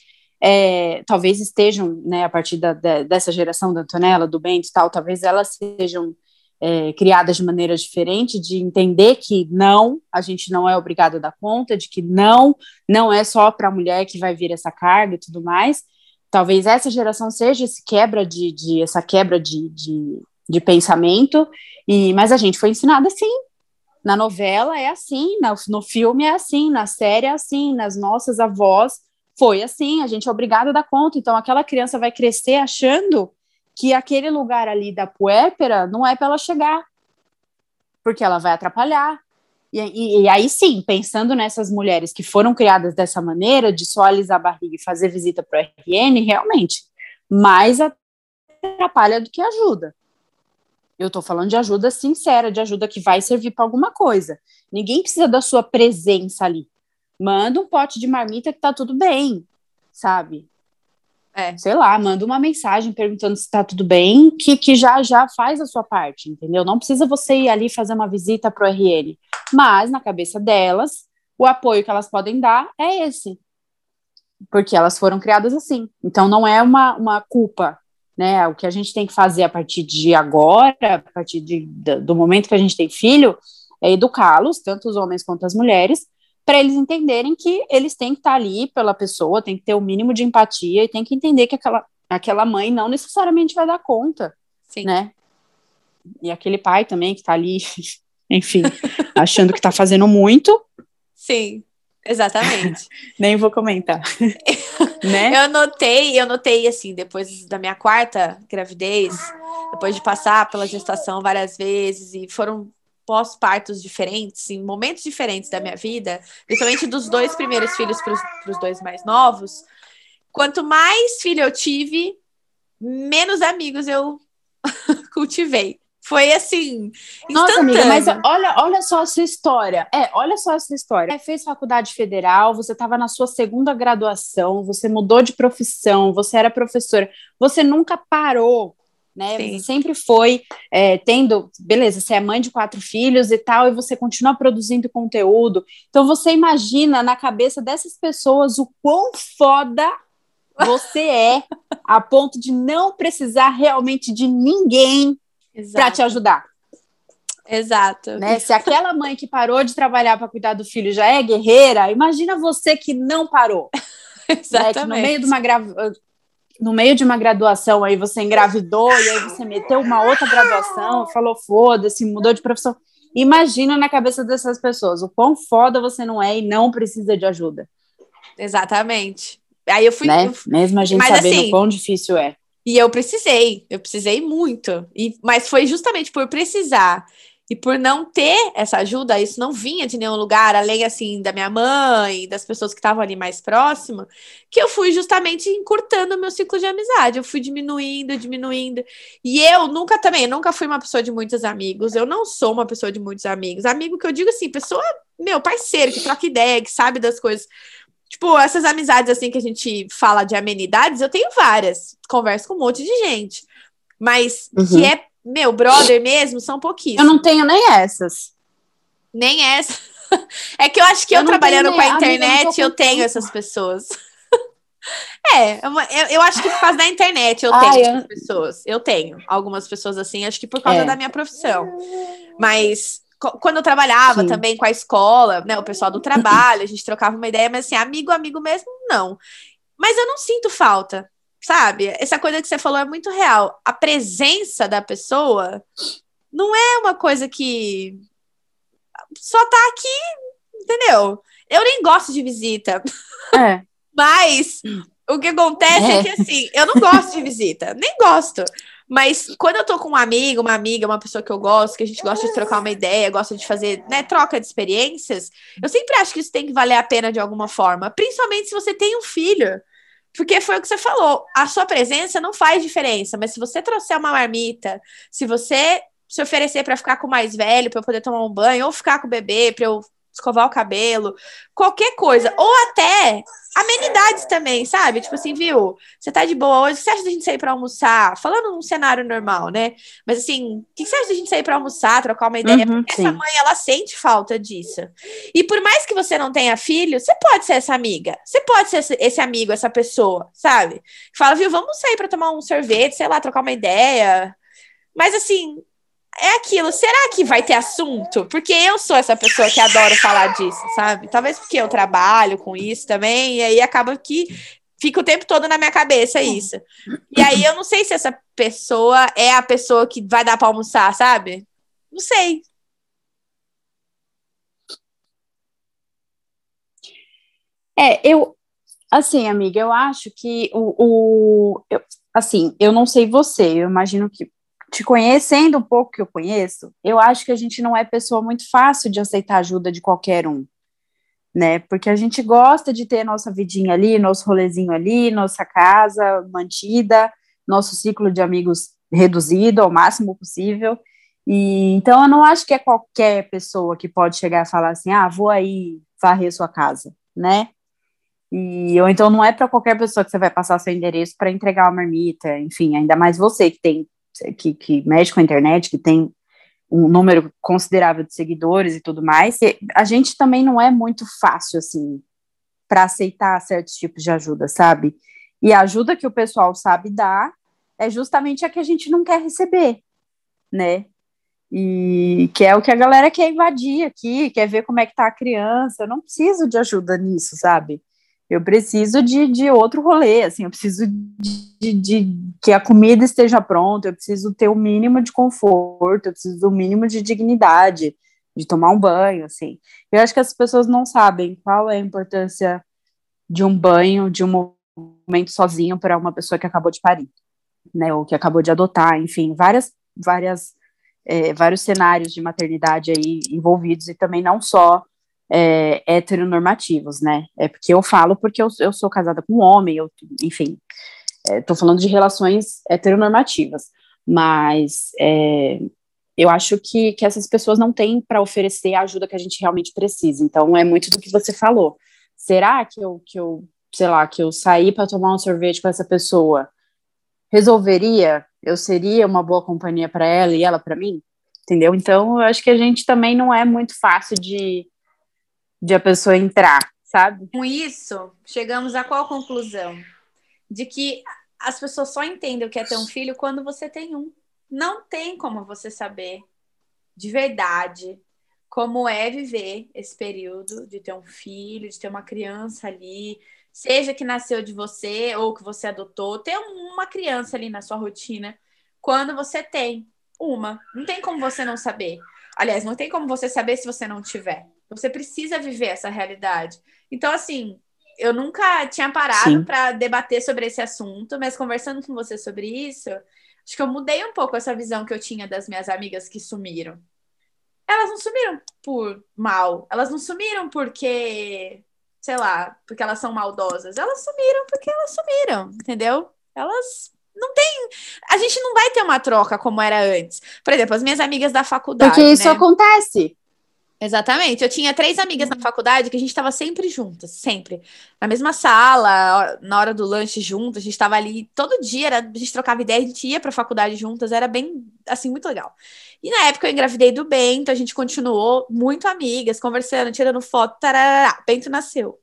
é, talvez estejam, né, a partir da, da, dessa geração da Antonella, do Bento e tal, talvez elas sejam é, criadas de maneira diferente, de entender que não, a gente não é obrigado a dar conta, de que não, não é só para a mulher que vai vir essa carga e tudo mais. Talvez essa geração seja esse quebra de, de essa quebra de, de, de pensamento, e mas a gente foi ensinada assim. Na novela é assim, no, no filme é assim, na série é assim, nas nossas avós foi assim, a gente é obrigado a dar conta. Então aquela criança vai crescer achando que aquele lugar ali da puépera não é para ela chegar, porque ela vai atrapalhar. E, e, e, aí sim, pensando nessas mulheres que foram criadas dessa maneira, de só alisar a barriga e fazer visita para o RN, realmente, mais atrapalha do que ajuda. Eu estou falando de ajuda sincera, de ajuda que vai servir para alguma coisa. Ninguém precisa da sua presença ali. Manda um pote de marmita que tá tudo bem, sabe? É. Sei lá, manda uma mensagem perguntando se tá tudo bem, que, que já já faz a sua parte, entendeu? Não precisa você ir ali fazer uma visita pro RN. Mas, na cabeça delas, o apoio que elas podem dar é esse. Porque elas foram criadas assim. Então, não é uma, uma culpa, né? O que a gente tem que fazer a partir de agora, a partir de, do momento que a gente tem filho, é educá-los, tanto os homens quanto as mulheres, para eles entenderem que eles têm que estar tá ali pela pessoa, tem que ter o mínimo de empatia e tem que entender que aquela, aquela mãe não necessariamente vai dar conta, Sim. né? E aquele pai também que está ali, enfim, achando que está fazendo muito. Sim, exatamente. Nem vou comentar. né? Eu notei, eu notei assim, depois da minha quarta gravidez, depois de passar pela gestação várias vezes e foram pós-partos diferentes, em momentos diferentes da minha vida, principalmente dos dois primeiros filhos para os dois mais novos, quanto mais filho eu tive, menos amigos eu cultivei. Foi assim, Nossa, amiga, mas olha, olha só a sua história. É, olha só a sua história. Você fez faculdade federal, você estava na sua segunda graduação, você mudou de profissão, você era professora, você nunca parou né? Sim. Você sempre foi é, tendo, beleza, você é mãe de quatro filhos e tal, e você continua produzindo conteúdo. Então você imagina na cabeça dessas pessoas o quão foda você é a ponto de não precisar realmente de ninguém para te ajudar. Exato. Né? Se aquela mãe que parou de trabalhar para cuidar do filho já é guerreira, imagina você que não parou. Exatamente. Né? Que no meio de uma no meio de uma graduação, aí você engravidou e aí você meteu uma outra graduação, falou foda-se, mudou de profissão. Imagina na cabeça dessas pessoas o quão foda você não é e não precisa de ajuda. Exatamente. Aí eu fui. Né? Eu, Mesmo a gente sabendo assim, o quão difícil é. E eu precisei, eu precisei muito. E, mas foi justamente por precisar e por não ter essa ajuda, isso não vinha de nenhum lugar, além assim da minha mãe, das pessoas que estavam ali mais próximas, que eu fui justamente encurtando o meu ciclo de amizade. Eu fui diminuindo, diminuindo. E eu nunca também, eu nunca fui uma pessoa de muitos amigos. Eu não sou uma pessoa de muitos amigos. Amigo que eu digo assim, pessoa, meu, parceiro, que troca ideia, que sabe das coisas. Tipo, essas amizades assim que a gente fala de amenidades, eu tenho várias. Converso com um monte de gente. Mas uhum. que é meu, brother mesmo, são pouquíssimos. Eu não tenho nem essas. Nem essa. É que eu acho que eu, eu trabalhando com a internet, eu tenho essas pessoas. É, eu, eu, acho que por causa da internet eu tenho essas pessoas. Eu tenho algumas pessoas assim, acho que por causa é. da minha profissão. Mas quando eu trabalhava Sim. também com a escola, né, o pessoal do trabalho, a gente trocava uma ideia, mas assim, amigo, amigo mesmo, não. Mas eu não sinto falta sabe? Essa coisa que você falou é muito real. A presença da pessoa não é uma coisa que só tá aqui, entendeu? Eu nem gosto de visita. É. Mas o que acontece é. é. que assim, eu não gosto de visita, nem gosto. Mas quando eu tô com um amigo, uma amiga, uma pessoa que eu gosto, que a gente gosta de trocar uma ideia, gosta de fazer, né, troca de experiências, eu sempre acho que isso tem que valer a pena de alguma forma, principalmente se você tem um filho. Porque foi o que você falou, a sua presença não faz diferença, mas se você trouxer uma marmita, se você se oferecer para ficar com o mais velho, para eu poder tomar um banho, ou ficar com o bebê, para eu escovar o cabelo, qualquer coisa. Ou até amenidades também, sabe? Tipo assim, viu? Você tá de boa hoje, o que você acha da gente sair pra almoçar? Falando num cenário normal, né? Mas assim, o que você acha da gente sair pra almoçar, trocar uma ideia? Uhum, Porque essa sim. mãe, ela sente falta disso. E por mais que você não tenha filho, você pode ser essa amiga. Você pode ser esse, esse amigo, essa pessoa, sabe? Fala, viu, vamos sair pra tomar um sorvete, sei lá, trocar uma ideia. Mas assim, é aquilo. Será que vai ter assunto? Porque eu sou essa pessoa que adoro falar disso, sabe? Talvez porque eu trabalho com isso também, e aí acaba que fica o tempo todo na minha cabeça isso. E aí eu não sei se essa pessoa é a pessoa que vai dar pra almoçar, sabe? Não sei. É, eu, assim, amiga, eu acho que o, o eu, assim, eu não sei você, eu imagino que te conhecendo um pouco que eu conheço, eu acho que a gente não é pessoa muito fácil de aceitar ajuda de qualquer um, né? Porque a gente gosta de ter nossa vidinha ali, nosso rolezinho ali, nossa casa mantida, nosso ciclo de amigos reduzido ao máximo possível. E então eu não acho que é qualquer pessoa que pode chegar e falar assim: "Ah, vou aí varrer sua casa", né? E, ou então não é para qualquer pessoa que você vai passar seu endereço para entregar uma marmita, enfim, ainda mais você que tem que, que mexe com a internet, que tem um número considerável de seguidores e tudo mais. E a gente também não é muito fácil assim para aceitar certos tipos de ajuda, sabe? E a ajuda que o pessoal sabe dar é justamente a que a gente não quer receber, né? E que é o que a galera quer invadir aqui, quer ver como é que tá a criança. Eu não preciso de ajuda nisso, sabe? Eu preciso de, de outro rolê, assim, eu preciso de, de, de, que a comida esteja pronta, eu preciso ter o mínimo de conforto, eu preciso do mínimo de dignidade, de tomar um banho, assim. Eu acho que as pessoas não sabem qual é a importância de um banho, de um momento sozinho para uma pessoa que acabou de parir, né, ou que acabou de adotar, enfim, várias, várias, é, vários cenários de maternidade aí envolvidos, e também não só é, heteronormativos, né? É porque eu falo porque eu, eu sou casada com um homem, eu, enfim, estou é, falando de relações heteronormativas, mas é, eu acho que, que essas pessoas não têm para oferecer a ajuda que a gente realmente precisa. Então, é muito do que você falou. Será que eu, que eu sei lá, que eu sair para tomar um sorvete com essa pessoa resolveria? Eu seria uma boa companhia para ela e ela para mim? Entendeu? Então, eu acho que a gente também não é muito fácil de de a pessoa entrar, sabe? Com isso, chegamos a qual conclusão? De que as pessoas só entendem o que é ter um filho quando você tem um. Não tem como você saber de verdade como é viver esse período de ter um filho, de ter uma criança ali, seja que nasceu de você ou que você adotou, ter uma criança ali na sua rotina, quando você tem uma. Não tem como você não saber. Aliás, não tem como você saber se você não tiver. Você precisa viver essa realidade. Então, assim, eu nunca tinha parado para debater sobre esse assunto, mas conversando com você sobre isso, acho que eu mudei um pouco essa visão que eu tinha das minhas amigas que sumiram. Elas não sumiram por mal, elas não sumiram porque, sei lá, porque elas são maldosas. Elas sumiram porque elas sumiram, entendeu? Elas não tem. A gente não vai ter uma troca como era antes. Por exemplo, as minhas amigas da faculdade. Porque isso né? acontece. Exatamente. Eu tinha três amigas na faculdade que a gente estava sempre juntas, sempre. Na mesma sala, na hora do lanche juntas, a gente estava ali todo dia, era, a gente trocava ideia, a gente ia para a faculdade juntas, era bem, assim, muito legal. E na época eu engravidei do Bento, a gente continuou muito amigas, conversando, tirando foto, tarará, Bento nasceu.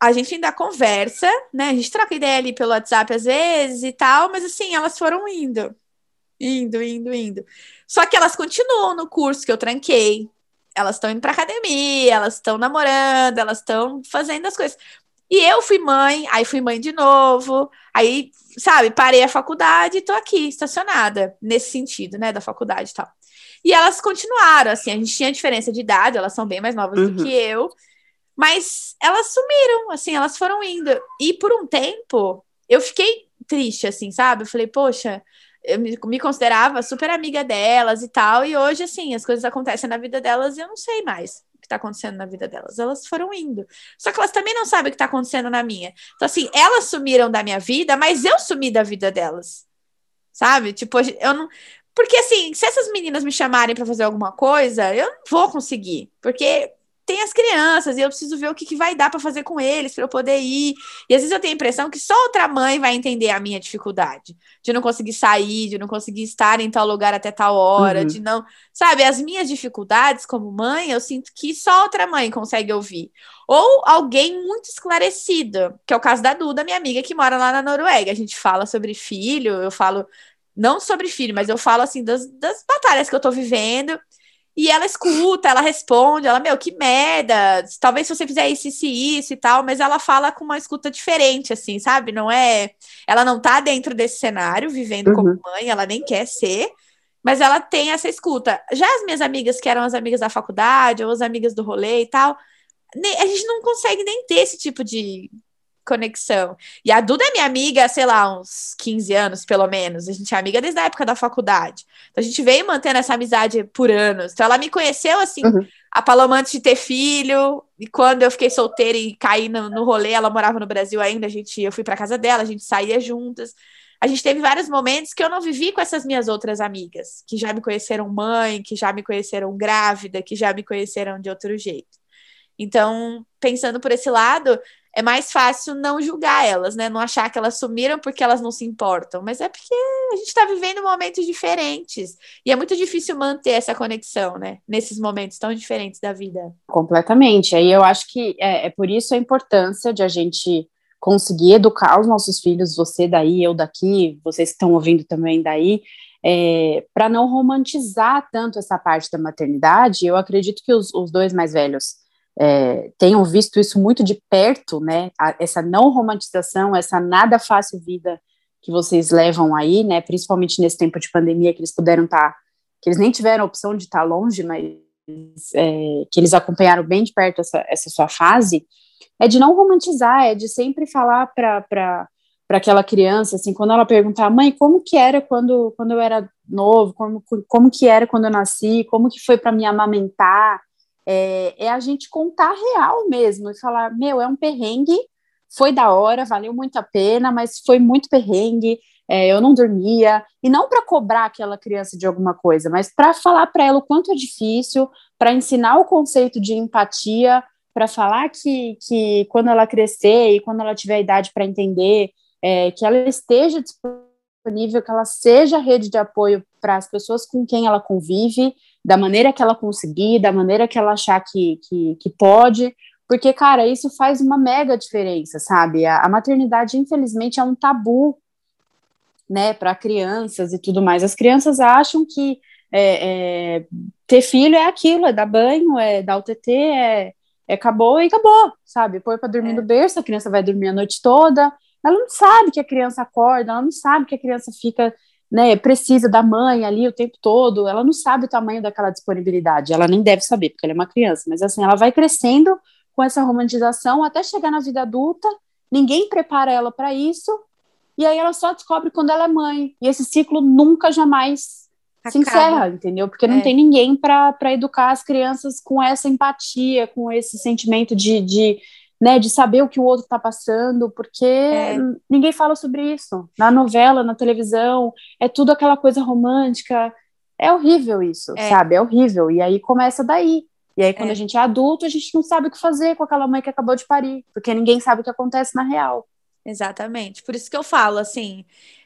A gente ainda conversa, né? A gente troca ideia ali pelo WhatsApp às vezes e tal, mas assim, elas foram indo. Indo, indo, indo. Só que elas continuam no curso que eu tranquei. Elas estão indo pra academia, elas estão namorando, elas estão fazendo as coisas. E eu fui mãe, aí fui mãe de novo, aí, sabe, parei a faculdade e tô aqui, estacionada, nesse sentido, né, da faculdade e tal. E elas continuaram, assim, a gente tinha diferença de idade, elas são bem mais novas Uhum. do que eu, mas elas sumiram, assim, elas foram indo. E por um tempo, eu fiquei triste, assim, sabe? Eu falei, poxa, eu me, considerava super amiga delas e tal, e hoje, assim, as coisas acontecem na vida delas e eu não sei mais o que tá acontecendo na vida delas. Elas foram indo. Só que elas também não sabem o que tá acontecendo na minha. Então, assim, elas sumiram da minha vida, mas eu sumi da vida delas. Sabe? Tipo, eu não. Porque assim, se essas meninas me chamarem para fazer alguma coisa, eu não vou conseguir, porque tem as crianças e eu preciso ver o que, que vai dar para fazer com eles, para eu poder ir. E às vezes eu tenho a impressão que só outra mãe vai entender a minha dificuldade de não conseguir sair, de não conseguir estar em tal lugar até tal hora, uhum. de não. Sabe, as minhas dificuldades como mãe, eu sinto que só outra mãe consegue ouvir. Ou alguém muito esclarecido, que é o caso da Duda, minha amiga que mora lá na Noruega. A gente fala sobre filho, eu falo. Não sobre filho, mas eu falo assim das, das batalhas que eu tô vivendo e ela escuta, ela responde, ela, meu, que merda, talvez se você fizer isso, isso e isso e tal, mas ela fala com uma escuta diferente, assim, sabe? Não é. Ela não tá dentro desse cenário, vivendo uhum. como mãe, ela nem quer ser, mas ela tem essa escuta. Já as minhas amigas, que eram as amigas da faculdade, ou as amigas do rolê e tal, a gente não consegue nem ter esse tipo de conexão. E a Duda é minha amiga, sei lá, uns 15 anos, pelo menos. A gente é amiga desde a época da faculdade. Então a gente veio mantendo essa amizade por anos. Então ela me conheceu assim, uhum. a Paloma antes de ter filho. E quando eu fiquei solteira e caí no, no rolê, ela morava no Brasil ainda, a gente, eu fui para casa dela, a gente saía juntas. A gente teve vários momentos que eu não vivi com essas minhas outras amigas, que já me conheceram mãe, que já me conheceram grávida, que já me conheceram de outro jeito. Então, pensando por esse lado, é mais fácil não julgar elas, né? Não achar que elas sumiram porque elas não se importam, mas é porque a gente está vivendo momentos diferentes e é muito difícil manter essa conexão, né? Nesses momentos tão diferentes da vida. Completamente. Aí eu acho que é, é por isso a importância de a gente conseguir educar os nossos filhos, você daí, eu daqui, vocês que estão ouvindo também daí, é, para não romantizar tanto essa parte da maternidade. Eu acredito que os, os dois mais velhos é, tenham visto isso muito de perto, né? A, essa não romantização, essa nada fácil vida que vocês levam aí, né? Principalmente nesse tempo de pandemia que eles puderam estar, tá, que eles nem tiveram a opção de estar tá longe, mas é, que eles acompanharam bem de perto essa, essa sua fase, é de não romantizar, é de sempre falar para para aquela criança, assim, quando ela perguntar, mãe, como que era quando, quando eu era novo, como, como que era quando eu nasci, como que foi para me amamentar, é, é a gente contar real mesmo e falar: meu, é um perrengue, foi da hora, valeu muito a pena, mas foi muito perrengue. É, eu não dormia, e não para cobrar aquela criança de alguma coisa, mas para falar para ela o quanto é difícil, para ensinar o conceito de empatia, para falar que, que quando ela crescer e quando ela tiver idade para entender, é, que ela esteja disponível, que ela seja rede de apoio para as pessoas com quem ela convive da maneira que ela conseguir, da maneira que ela achar que, que, que pode, porque, cara, isso faz uma mega diferença, sabe? A, a maternidade, infelizmente, é um tabu, né, para crianças e tudo mais. As crianças acham que é, é, ter filho é aquilo, é dar banho, é dar o TT, é, é acabou e acabou, sabe? Põe para dormir é. no berço, a criança vai dormir a noite toda. Ela não sabe que a criança acorda, ela não sabe que a criança fica né, precisa da mãe ali o tempo todo, ela não sabe o tamanho daquela disponibilidade, ela nem deve saber, porque ela é uma criança, mas assim, ela vai crescendo com essa romantização até chegar na vida adulta, ninguém prepara ela para isso, e aí ela só descobre quando ela é mãe, e esse ciclo nunca jamais Acaba. se encerra, entendeu? Porque é. não tem ninguém para educar as crianças com essa empatia, com esse sentimento de, de né, de saber o que o outro está passando, porque é. ninguém fala sobre isso. Na novela, na televisão, é tudo aquela coisa romântica. É horrível isso, é. sabe? É horrível. E aí começa daí. E aí, quando é. a gente é adulto, a gente não sabe o que fazer com aquela mãe que acabou de parir, porque ninguém sabe o que acontece na real. Exatamente. Por isso que eu falo, assim,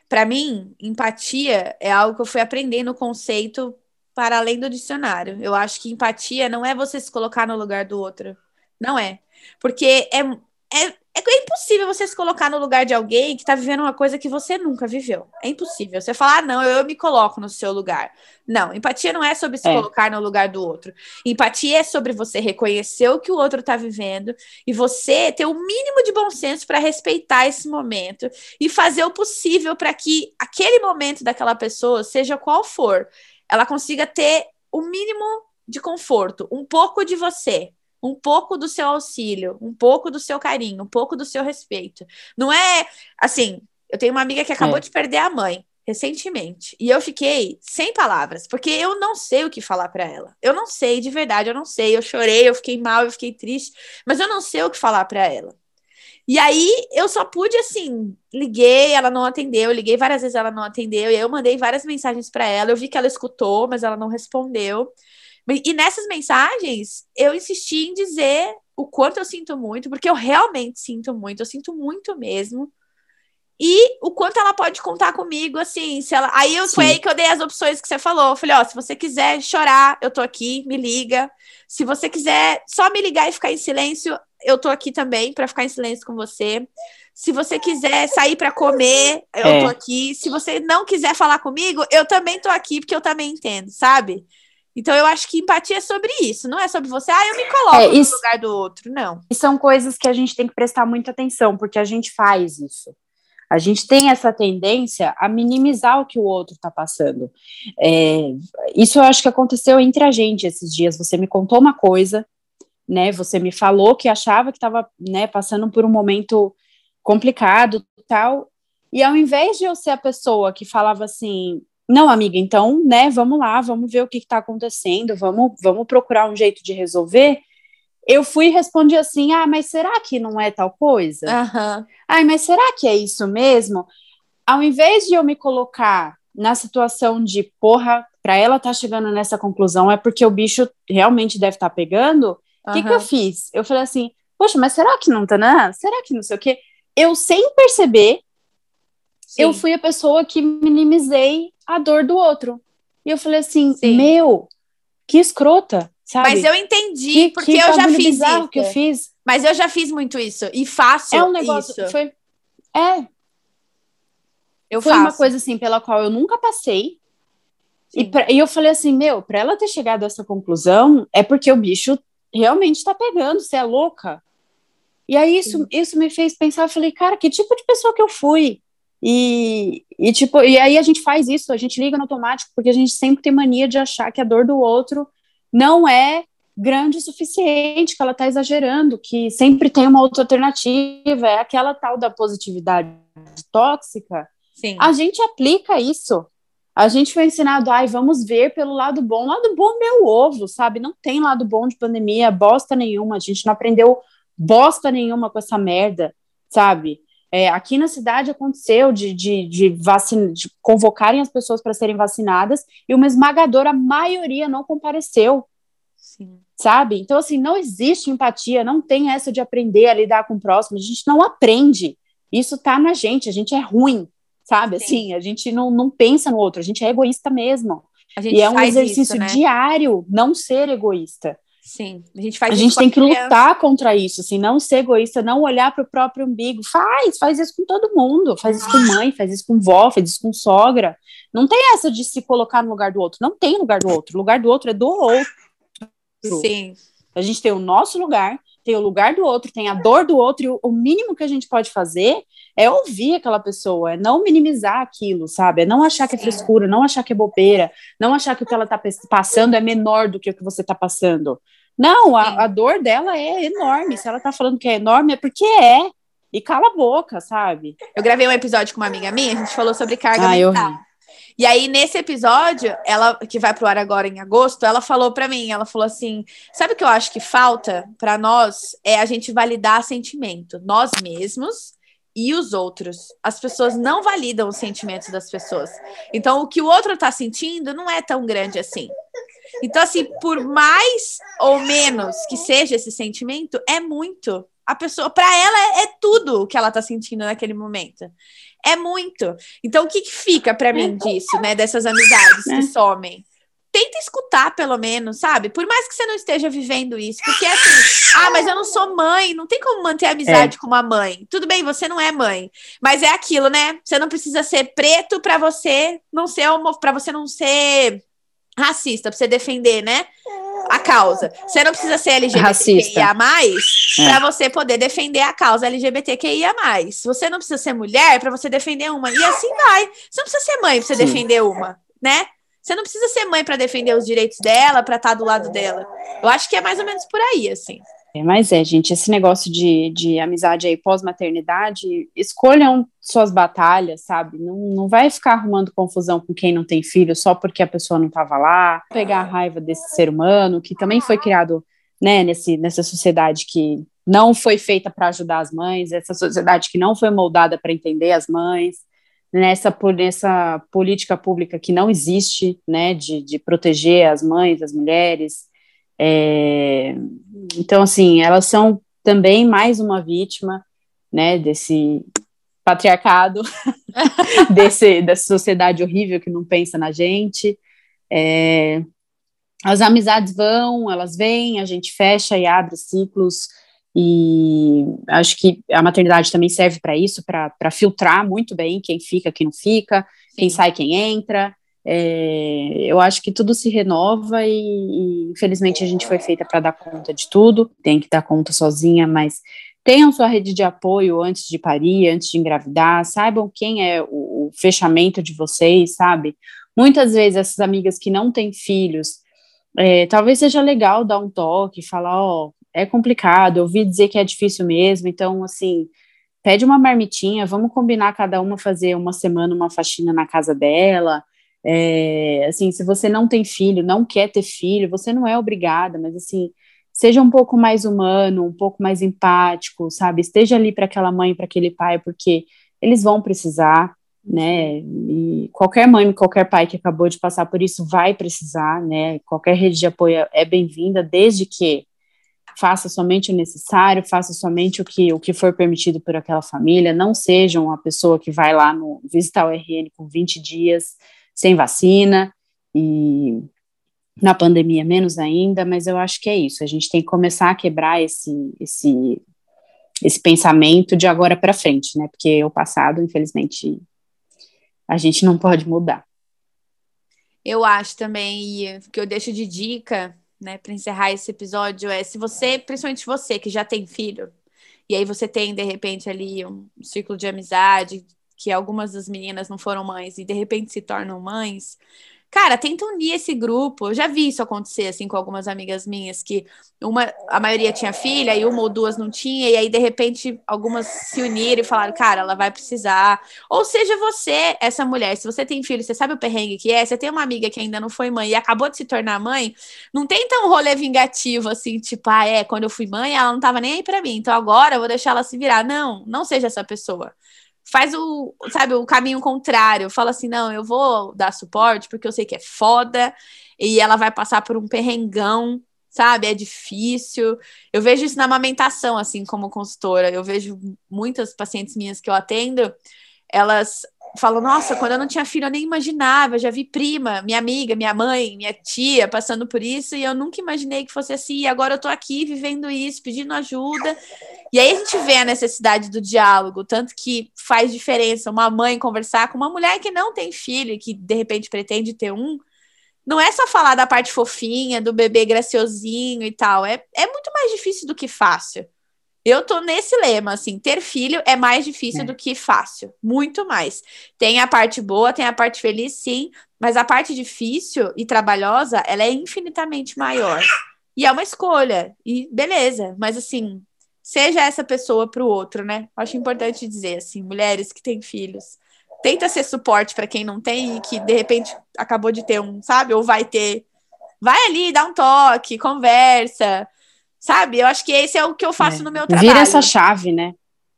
para mim, empatia é algo que eu fui aprendendo no conceito para além do dicionário. Eu acho que empatia não é você se colocar no lugar do outro. Não é. Porque é, é, é impossível você se colocar no lugar de alguém que está vivendo uma coisa que você nunca viveu. É impossível. Você falar, ah, não, eu me coloco no seu lugar. Não, empatia não é sobre se é. colocar no lugar do outro. Empatia é sobre você reconhecer o que o outro está vivendo e você ter o mínimo de bom senso para respeitar esse momento e fazer o possível para que aquele momento daquela pessoa, seja qual for, ela consiga ter o mínimo de conforto, um pouco de você, um pouco do seu auxílio, um pouco do seu carinho, um pouco do seu respeito. Não é assim. Eu tenho uma amiga que acabou é. de perder a mãe recentemente e eu fiquei sem palavras porque eu não sei o que falar para ela. Eu não sei de verdade, eu não sei. Eu chorei, eu fiquei mal, eu fiquei triste, mas eu não sei o que falar para ela. E aí eu só pude assim, liguei, ela não atendeu, liguei várias vezes, ela não atendeu, e eu mandei várias mensagens para ela, eu vi que ela escutou, mas ela não respondeu. E nessas mensagens, eu insisti em dizer o quanto eu sinto muito, porque eu realmente sinto muito, eu sinto muito mesmo. E o quanto ela pode contar comigo, assim, se ela. Aí eu, foi aí que eu dei as opções que você falou. Eu falei, ó, se você quiser chorar, eu tô aqui, me liga. Se você quiser só me ligar e ficar em silêncio, eu tô aqui também para ficar em silêncio com você. Se você quiser sair para comer, eu é. tô aqui. Se você não quiser falar comigo, eu também tô aqui, porque eu também entendo, sabe? Então eu acho que empatia é sobre isso, não é sobre você, ah, eu me coloco é, isso, no lugar do outro, não. E são coisas que a gente tem que prestar muita atenção, porque a gente faz isso. A gente tem essa tendência a minimizar o que o outro está passando. É, isso eu acho que aconteceu entre a gente esses dias. Você me contou uma coisa, né? Você me falou que achava que estava né, passando por um momento complicado tal. E ao invés de eu ser a pessoa que falava assim, não, amiga, então, né, vamos lá, vamos ver o que está acontecendo, vamos, vamos procurar um jeito de resolver. Eu fui e respondi assim: ah, mas será que não é tal coisa? Uhum. Ai, mas será que é isso mesmo? Ao invés de eu me colocar na situação de, porra, para ela estar tá chegando nessa conclusão é porque o bicho realmente deve estar tá pegando, o uhum. que, que eu fiz? Eu falei assim, poxa, mas será que não tá, né? Será que não sei o quê? Eu, sem perceber, Sim. eu fui a pessoa que minimizei a dor do outro. E eu falei assim, Sim. meu, que escrota, sabe? Mas eu entendi, que, porque que eu já fiz isso. que eu fiz. Mas eu já fiz muito isso, e faço É um negócio, isso. foi... É. Eu foi faço. uma coisa, assim, pela qual eu nunca passei, e, pra, e, eu falei assim, meu, para ela ter chegado a essa conclusão, é porque o bicho realmente tá pegando, você é louca. E aí isso, isso me fez pensar, eu falei, cara, que tipo de pessoa que eu fui? E, e, tipo, e aí a gente faz isso, a gente liga no automático, porque a gente sempre tem mania de achar que a dor do outro não é grande o suficiente, que ela está exagerando, que sempre tem uma outra alternativa, é aquela tal da positividade tóxica. Sim. A gente aplica isso. A gente foi ensinado, ai, vamos ver pelo lado bom. Lado bom é meu ovo, sabe? Não tem lado bom de pandemia, bosta nenhuma. A gente não aprendeu bosta nenhuma com essa merda, sabe? É, aqui na cidade aconteceu de, de, de, vacina, de convocarem as pessoas para serem vacinadas e uma esmagadora maioria não compareceu. Sim. Sabe? Então, assim, não existe empatia, não tem essa de aprender a lidar com o próximo, a gente não aprende. Isso tá na gente, a gente é ruim, sabe? Sim. Assim, a gente não, não pensa no outro, a gente é egoísta mesmo. e é um exercício isso, né? diário não ser egoísta. Sim, a gente faz A gente tem que criança. lutar contra isso, assim, não ser egoísta, não olhar para o próprio umbigo. Faz, faz isso com todo mundo. Faz isso com mãe, faz isso com vó, faz isso com sogra. Não tem essa de se colocar no lugar do outro. Não tem lugar do outro. O lugar do outro é do outro. Sim. A gente tem o nosso lugar, tem o lugar do outro, tem a dor do outro, e o, o mínimo que a gente pode fazer é ouvir aquela pessoa, é não minimizar aquilo, sabe? É não achar que é frescura, não achar que é bobeira, não achar que o que ela está passando é menor do que o que você está passando. Não, a, a, dor dela é enorme. Se ela está falando que é enorme, é porque é. E cala a boca, sabe? Eu gravei um episódio com uma amiga minha, a gente falou sobre carga ah, mental. E aí, nesse episódio, ela que vai pro ar agora em agosto, ela falou para mim, ela falou assim: sabe o que eu acho que falta para nós é a gente validar sentimento, nós mesmos e os outros. As pessoas não validam os sentimentos das pessoas. Então, o que o outro tá sentindo não é tão grande assim. Então, assim, por mais ou menos que seja esse sentimento, é muito. A pessoa, para ela, é, é, tudo o que ela tá sentindo naquele momento. É muito. Então, o que, que fica para mim disso, né? Dessas amizades que é. somem? tenta escutar, pelo menos, sabe? Por mais que você não esteja vivendo isso. Porque assim, ah, mas eu não sou mãe, não tem como manter amizade é. com uma mãe. Tudo bem, você não é mãe. Mas é aquilo, né? Você não precisa ser preto para você não ser homo, para você não ser racista, pra você defender, né? A causa. Você não precisa ser LGBTQIA, é. para você poder defender a causa LGBTQIA. Você não precisa ser mulher para você defender uma. E assim vai. Você não precisa ser mãe pra você Sim. defender uma, né? Você não precisa ser mãe para defender os direitos dela, para estar tá do lado dela. Eu acho que é mais ou menos por aí, assim. É, mas é, gente, esse negócio de, de amizade aí pós-maternidade, escolham suas batalhas, sabe? Não, não vai ficar arrumando confusão com quem não tem filho só porque a pessoa não estava lá, pegar a raiva desse ser humano, que também foi criado, né, nesse, nessa sociedade que, não foi feita para ajudar as mães, essa sociedade que não foi moldada para entender as mães, nessa, nessa política pública que não existe, né, de, de proteger as mães, as mulheres. É, então, assim, elas são também mais uma vítima, né, desse patriarcado, desse, dessa sociedade horrível que não pensa na gente. É, as amizades vão, elas vêm, a gente fecha e abre ciclos, e acho que a maternidade também serve para isso, para filtrar muito bem quem fica, quem não fica, Sim. quem sai, quem entra. É, eu acho que tudo se renova e, e infelizmente a gente foi feita para dar conta de tudo, tem que dar conta sozinha, mas tenham sua rede de apoio antes de parir, antes de engravidar, saibam quem é o, o fechamento de vocês, sabe? Muitas vezes essas amigas que não têm filhos é, talvez seja legal dar um toque, falar, ó, oh, é complicado, eu ouvi dizer que é difícil mesmo, então, assim, pede uma marmitinha, vamos combinar cada uma fazer uma semana uma faxina na casa dela, é, assim, se você não tem filho, não quer ter filho, você não é obrigada, mas, assim, seja um pouco mais humano, um pouco mais empático, sabe, esteja ali para aquela mãe, para aquele pai, porque eles vão precisar, né? E qualquer mãe, qualquer pai que acabou de passar por isso vai precisar, né? Qualquer rede de apoio é bem-vinda, desde que faça somente o necessário, faça somente o que, o que for permitido por aquela família, não seja uma pessoa que vai lá no visitar o RN com 20 dias sem vacina e na pandemia menos ainda, mas eu acho que é isso, a gente tem que começar a quebrar esse esse esse pensamento de agora para frente, né? Porque o passado, infelizmente, a gente não pode mudar. Eu acho também, que eu deixo de dica, né, para encerrar esse episódio, é se você, principalmente você que já tem filho, e aí você tem, de repente, ali um círculo de amizade, que algumas das meninas não foram mães e de repente se tornam mães, Cara, tenta unir esse grupo. Eu já vi isso acontecer assim com algumas amigas minhas que uma, a maioria tinha filha e uma ou duas não tinha e aí de repente algumas se uniram e falaram, cara, ela vai precisar. Ou seja, você, essa mulher, se você tem filho, você sabe o perrengue que é, você tem uma amiga que ainda não foi mãe e acabou de se tornar mãe, não tenta um rolê vingativo assim, tipo, ah, é, quando eu fui mãe, ela não tava nem aí para mim, então agora eu vou deixar ela se virar. Não, não seja essa pessoa faz o, sabe, o caminho contrário. Fala assim, não, eu vou dar suporte porque eu sei que é foda e ela vai passar por um perrengão, sabe? É difícil. Eu vejo isso na amamentação, assim, como consultora. Eu vejo muitas pacientes minhas que eu atendo, elas falo, nossa, quando eu não tinha filho eu nem imaginava, eu já vi prima, minha amiga, minha mãe, minha tia passando por isso e eu nunca imaginei que fosse assim. E agora eu tô aqui vivendo isso, pedindo ajuda. E aí a gente vê a necessidade do diálogo, tanto que faz diferença uma mãe conversar com uma mulher que não tem filho e que de repente pretende ter um. Não é só falar da parte fofinha, do bebê graciosinho e tal. É, é muito mais difícil do que fácil. Eu tô nesse lema, assim, ter filho é mais difícil é. do que fácil, muito mais. Tem a parte boa, tem a parte feliz, sim, mas a parte difícil e trabalhosa, ela é infinitamente maior. E é uma escolha, e beleza, mas assim, seja essa pessoa para o outro, né? Acho importante dizer, assim, mulheres que têm filhos, tenta ser suporte para quem não tem e que de repente acabou de ter um, sabe? Ou vai ter. Vai ali, dá um toque, conversa Sabe? Eu acho que esse é o que eu faço é. no meu trabalho. Vira essa chave, né?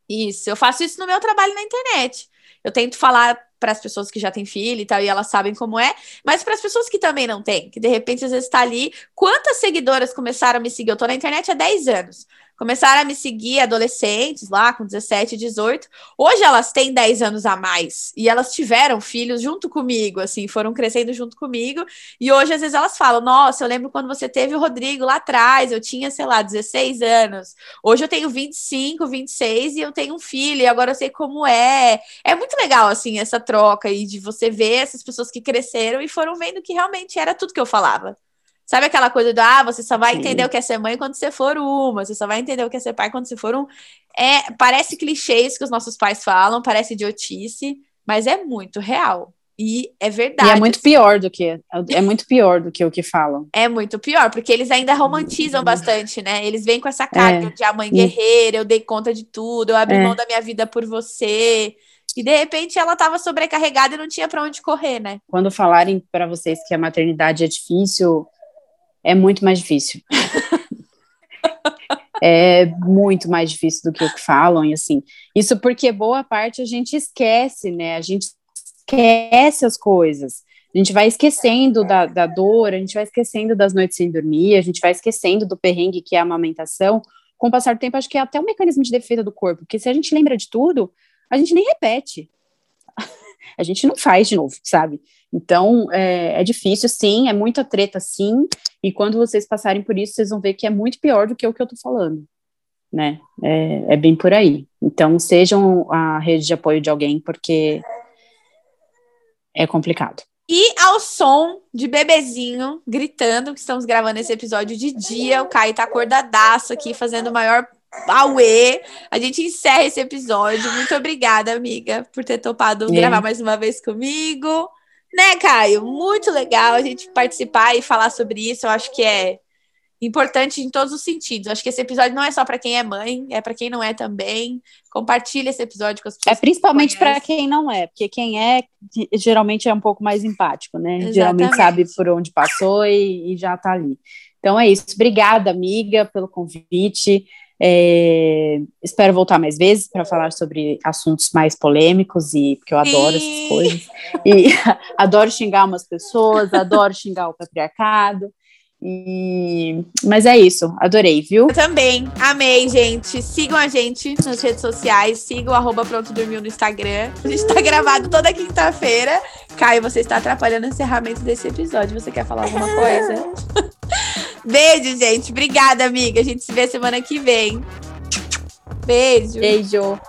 Isso, eu faço isso no meu trabalho na internet. Eu tento falar para as pessoas que já têm filho e tal, e elas sabem como é, mas para as pessoas que também não têm, que de repente às vezes está ali. Quantas seguidoras começaram a me seguir? Eu tô na internet há 10 anos começaram a me seguir adolescentes lá com 17, 18. Hoje elas têm 10 anos a mais e elas tiveram filhos junto comigo, assim, foram crescendo junto comigo. E hoje às vezes elas falam: "Nossa, eu lembro quando você teve o Rodrigo lá atrás, eu tinha, sei lá, 16 anos. Hoje eu tenho 25, 26 e eu tenho um filho e agora eu sei como é". É muito legal assim essa troca aí de você ver essas pessoas que cresceram e foram vendo que realmente era tudo que eu falava. Sabe aquela coisa do, ah, você só vai Sim. entender o que é ser mãe quando você for uma, você só vai entender o que é ser pai quando você for um. É, parece clichê isso que os nossos pais falam, parece idiotice, mas é muito real. E é verdade. E é muito pior do que é muito pior do que o que falam. É muito pior, porque eles ainda romantizam bastante, né? Eles vêm com essa carga é. de a mãe guerreira, eu dei conta de tudo, eu abri é. mão da minha vida por você. E de repente ela estava sobrecarregada e não tinha para onde correr, né? Quando falarem para vocês que a maternidade é difícil, é muito mais difícil. é muito mais difícil do que o que falam, e assim, isso porque boa parte a gente esquece, né? A gente esquece as coisas. A gente vai esquecendo da, da dor, a gente vai esquecendo das noites sem dormir, a gente vai esquecendo do perrengue que é a amamentação. Com o passar do tempo, acho que é até um mecanismo de defesa do corpo, porque se a gente lembra de tudo, a gente nem repete. a gente não faz de novo, sabe? Então, é, é, difícil, sim, é muita treta, sim, e quando vocês passarem por isso, vocês vão ver que é muito pior do que o que eu tô falando, né? É, é bem por aí. Então, sejam a rede de apoio de alguém, porque é complicado. E ao som de bebezinho gritando, que estamos gravando esse episódio de dia, o Caio tá acordadaço aqui, fazendo o maior auê. A gente encerra esse episódio. Muito obrigada, amiga, por ter topado é. gravar mais uma vez comigo. Né, Caio? Muito legal a gente participar e falar sobre isso. Eu acho que é importante em todos os sentidos. Acho que esse episódio não é só para quem é mãe, é para quem não é também. Compartilha esse episódio com as pessoas. É principalmente para quem não é, porque quem é geralmente é um pouco mais empático, né? Exatamente. Geralmente sabe por onde passou e, e já está ali. Então é isso. Obrigada, amiga, pelo convite. É, espero voltar mais vezes para falar sobre assuntos mais polêmicos e porque eu adoro Sim. essas coisas. E adoro xingar umas pessoas, adoro xingar o patriarcado. E... Mas é isso, adorei, viu? Eu também, amei, gente. Sigam a gente nas redes sociais, sigam arroba Pronto Dormiu no Instagram. A gente tá gravado toda quinta-feira. Caio, você está atrapalhando o encerramento desse episódio. Você quer falar alguma coisa? Beijo, gente. Obrigada, amiga. A gente se vê semana que vem. Beijo. Beijo.